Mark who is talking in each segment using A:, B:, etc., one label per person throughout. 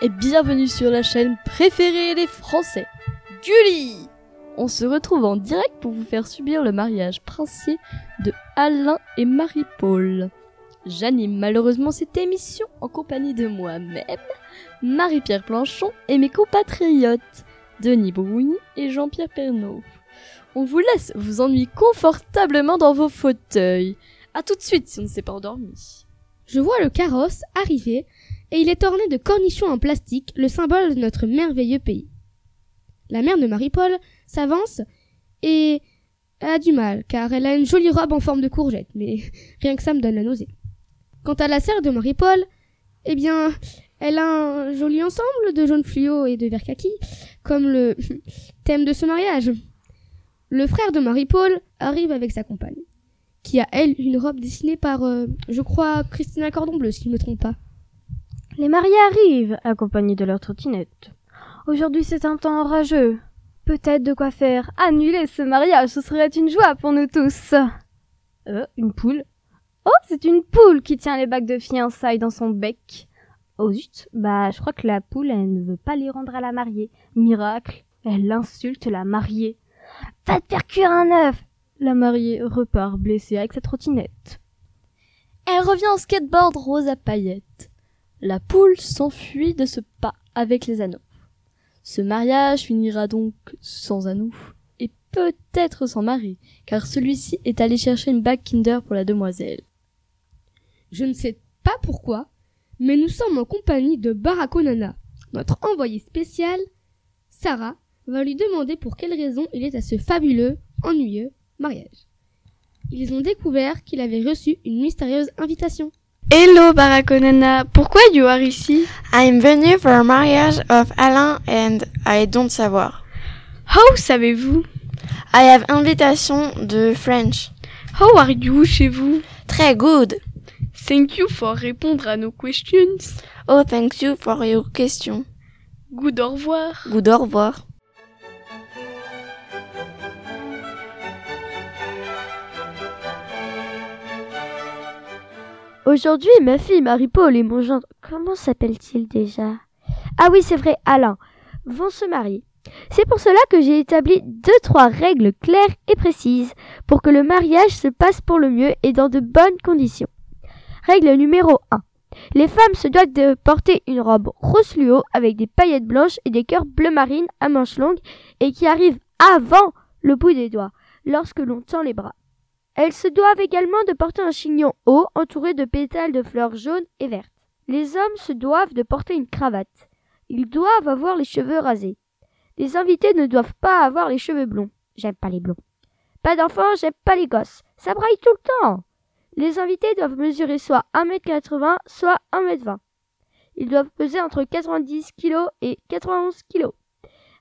A: Et bienvenue sur la chaîne préférée des Français, Gulli On se retrouve en direct pour vous faire subir le mariage princier de Alain et Marie-Paul. J'anime malheureusement cette émission en compagnie de moi-même, Marie-Pierre Planchon et mes compatriotes, Denis Brouigny et Jean-Pierre Pernaud. On vous laisse vous ennuyer confortablement dans vos fauteuils. A tout de suite si on ne s'est pas endormi.
B: Je vois le carrosse arriver et il est orné de cornichons en plastique, le symbole de notre merveilleux pays. La mère de Marie-Paul s'avance et a du mal car elle a une jolie robe en forme de courgette, mais rien que ça me donne la nausée. Quant à la sœur de Marie-Paul, eh bien, elle a un joli ensemble de jaune fluo et de vert kaki, comme le thème de ce mariage. Le frère de Marie-Paul arrive avec sa compagne, qui a elle une robe dessinée par, euh, je crois, Christina Cordon Bleu, si je ne me trompe pas.
C: Les mariés arrivent, accompagnés de leur trottinette. Aujourd'hui c'est un temps orageux. Peut-être de quoi faire annuler ce mariage, ce serait une joie pour nous tous. Euh, une poule? Oh, c'est une poule qui tient les bagues de fiançailles dans son bec. Oh zut, bah je crois que la poule, elle ne veut pas les rendre à la mariée. Miracle, elle insulte la mariée. Va te faire cuire un œuf La mariée repart blessée avec sa trottinette.
A: Elle revient en skateboard rose à paillettes. La poule s'enfuit de ce pas avec les anneaux. Ce mariage finira donc sans anneaux et peut-être sans mari, car celui-ci est allé chercher une bague Kinder pour la demoiselle.
B: Je ne sais pas pourquoi, mais nous sommes en compagnie de Barakonana. Notre envoyé spécial, Sarah, va lui demander pour quelle raison il est à ce fabuleux, ennuyeux mariage. Ils ont découvert qu'il avait reçu une mystérieuse invitation.
D: Hello Barakonana, pourquoi you are ici?
E: I'm venu for a marriage of Alain and I don't savoir.
D: How savez-vous?
E: I have invitation de French.
D: How are you chez vous?
E: Très good.
D: Thank you for répondre à nos questions.
E: Oh, thank you for your question.
D: Good au revoir.
E: Good au revoir.
C: Aujourd'hui, ma fille Marie-Paul et mon gendre, comment s'appelle-t-il déjà? Ah oui, c'est vrai, Alain, vont se marier. C'est pour cela que j'ai établi deux, trois règles claires et précises pour que le mariage se passe pour le mieux et dans de bonnes conditions. Règle numéro 1. Les femmes se doivent de porter une robe rose fluo avec des paillettes blanches et des cœurs bleu marine à manches longues et qui arrivent avant le bout des doigts lorsque l'on tend les bras. Elles se doivent également de porter un chignon haut entouré de pétales de fleurs jaunes et vertes. Les hommes se doivent de porter une cravate. Ils doivent avoir les cheveux rasés. Les invités ne doivent pas avoir les cheveux blonds. J'aime pas les blonds. Pas d'enfants, j'aime pas les gosses. Ça braille tout le temps. Les invités doivent mesurer soit 1m80, soit 1m20. Ils doivent peser entre 90 kg et 91 kg.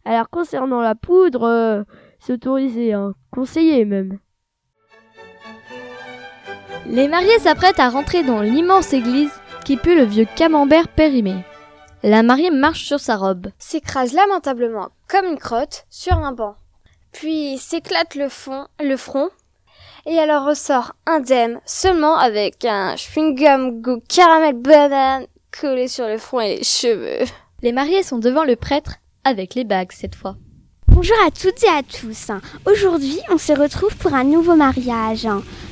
C: Alors concernant la poudre, euh, c'est autorisé, hein. conseillé même.
A: Les mariés s'apprêtent à rentrer dans l'immense église qui pue le vieux camembert périmé. La mariée marche sur sa robe.
F: s'écrase lamentablement comme une crotte sur un banc. Puis s'éclate le fond, le front, et elle en ressort indemne seulement avec un chewing-gum goût caramel banane collé sur le front et les cheveux.
A: Les mariés sont devant le prêtre avec les bagues cette fois.
G: Bonjour à toutes et à tous. Aujourd'hui, on se retrouve pour un nouveau mariage.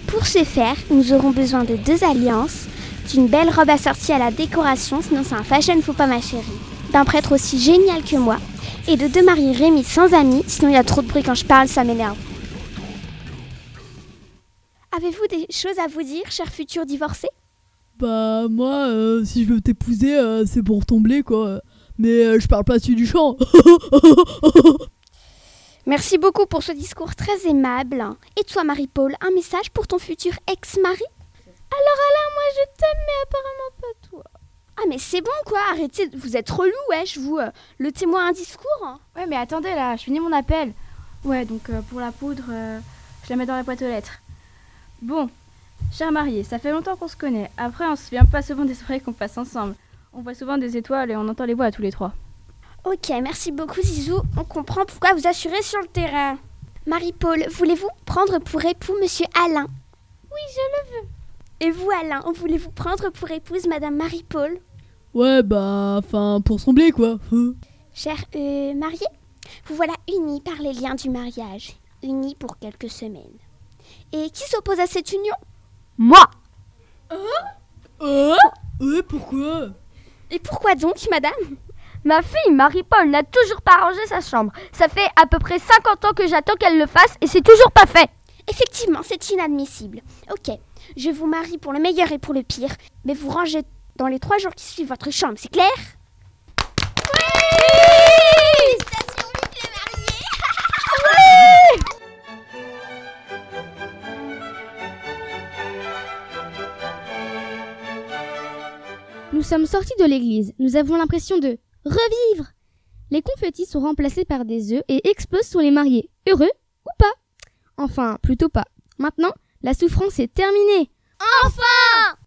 G: Pour ce faire, nous aurons besoin de deux alliances, d'une belle robe assortie à la décoration, sinon c'est un fashion faut pas ma chérie, d'un prêtre aussi génial que moi, et de deux mariés Rémi sans amis, sinon il y a trop de bruit quand je parle, ça m'énerve. Avez-vous des choses à vous dire, cher futur divorcé
H: Bah moi, euh, si je veux t'épouser, euh, c'est pour ton blé quoi.
I: mais euh, je parle pas celui du chant.
G: Merci beaucoup pour ce discours très aimable. Et toi, Marie-Paul, un message pour ton futur ex-mari?
B: Alors Alain, moi je t'aime, mais apparemment pas toi.
G: Ah mais c'est bon quoi, arrêtez, vous êtes relou, wesh, vous. euh, le témoin un discours hein.
H: Ouais, mais attendez là, je finis mon appel. Ouais, donc euh, pour la poudre, euh, je la mets dans la boîte aux lettres. Bon, cher marié, ça fait longtemps qu'on se connaît. Après, on se souvient pas souvent des soirées qu'on passe ensemble. On voit souvent des étoiles et on entend les voix à tous les trois.
G: Ok, merci beaucoup Zizou. On comprend pourquoi vous assurez sur le terrain. Marie-Paul, voulez-vous prendre pour époux Monsieur Alain?
B: Oui, je le veux.
G: Et vous, Alain, voulez-vous prendre pour épouse Madame Marie-Paul?
I: Ouais, bah, enfin, pour sembler quoi.
G: Cher euh, marié, vous voilà unis par les liens du mariage. Unis pour quelques semaines. Et qui s'oppose à cette union?
C: Moi
I: Euh Ouais, pourquoi?
G: Et pourquoi donc, madame?
C: Ma fille, Marie-Paul, n'a toujours pas rangé sa chambre. Ça fait à peu près 50 ans que j'attends qu'elle le fasse et c'est toujours pas fait.
G: Effectivement, c'est inadmissible. Ok, je vous marie pour le meilleur et pour le pire, mais vous rangez dans les trois jours qui suivent votre chambre, c'est clair? Félicitations, vive les mariés
B: Nous sommes sortis de l'église. Nous avons l'impression de revivre. Les confettis sont remplacés par des œufs et explosent sur les mariés. Heureux ou pas? Enfin, plutôt pas. Maintenant, la souffrance est terminée.
G: Enfin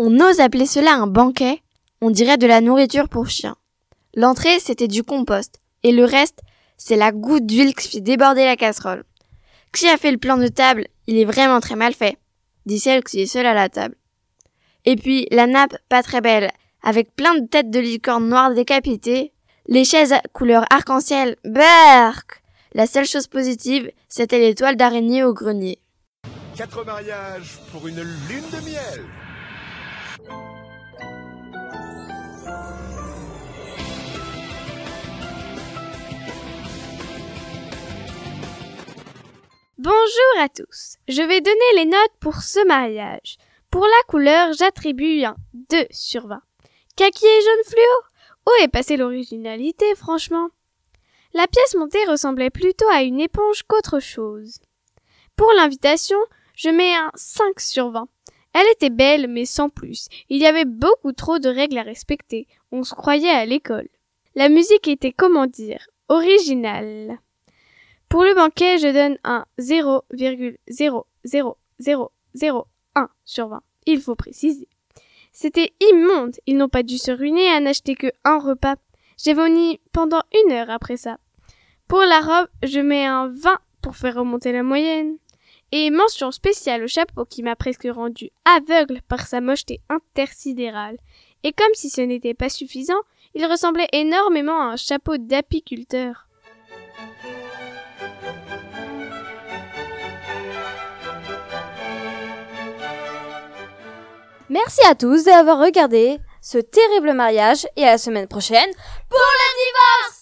E: On ose appeler cela un banquet On dirait de la nourriture pour chien. L'entrée, c'était du compost. Et le reste, c'est la goutte d'huile qui fait déborder la casserole. Qui a fait le plan de table Il est vraiment très mal fait, dit celle qui est seule à la table. Et puis, la nappe, pas très belle, avec plein de têtes de licorne noires décapitées, les chaises couleur arc-en-ciel, berk La seule chose positive, c'était l'étoile d'araignée au grenier.
J: Quatre mariages pour une lune de miel.
D: Bonjour à tous. Je vais donner les notes pour ce mariage. Pour la couleur, j'attribue un 2 sur 20. Kaki et jaune fluo Où est passée l'originalité, franchement? La pièce montée ressemblait plutôt à une éponge qu'autre chose. Pour l'invitation, je mets un 5 sur 20. Elle était belle, mais sans plus. Il y avait beaucoup trop de règles à respecter. On se croyait à l'école. La musique était, comment dire, originale. Pour le banquet, je donne un 0,00001 sur 20. Il faut préciser. C'était immonde. Ils n'ont pas dû se ruiner à n'acheter que un repas. J'ai vomi pendant une heure après ça. Pour la robe, je mets un 20 pour faire remonter la moyenne. Et mention spéciale au chapeau qui m'a presque rendu aveugle par sa mocheté intersidérale. Et comme si ce n'était pas suffisant, il ressemblait énormément à un chapeau d'apiculteur.
F: Merci à tous d'avoir regardé ce terrible mariage et à la semaine prochaine pour le divorce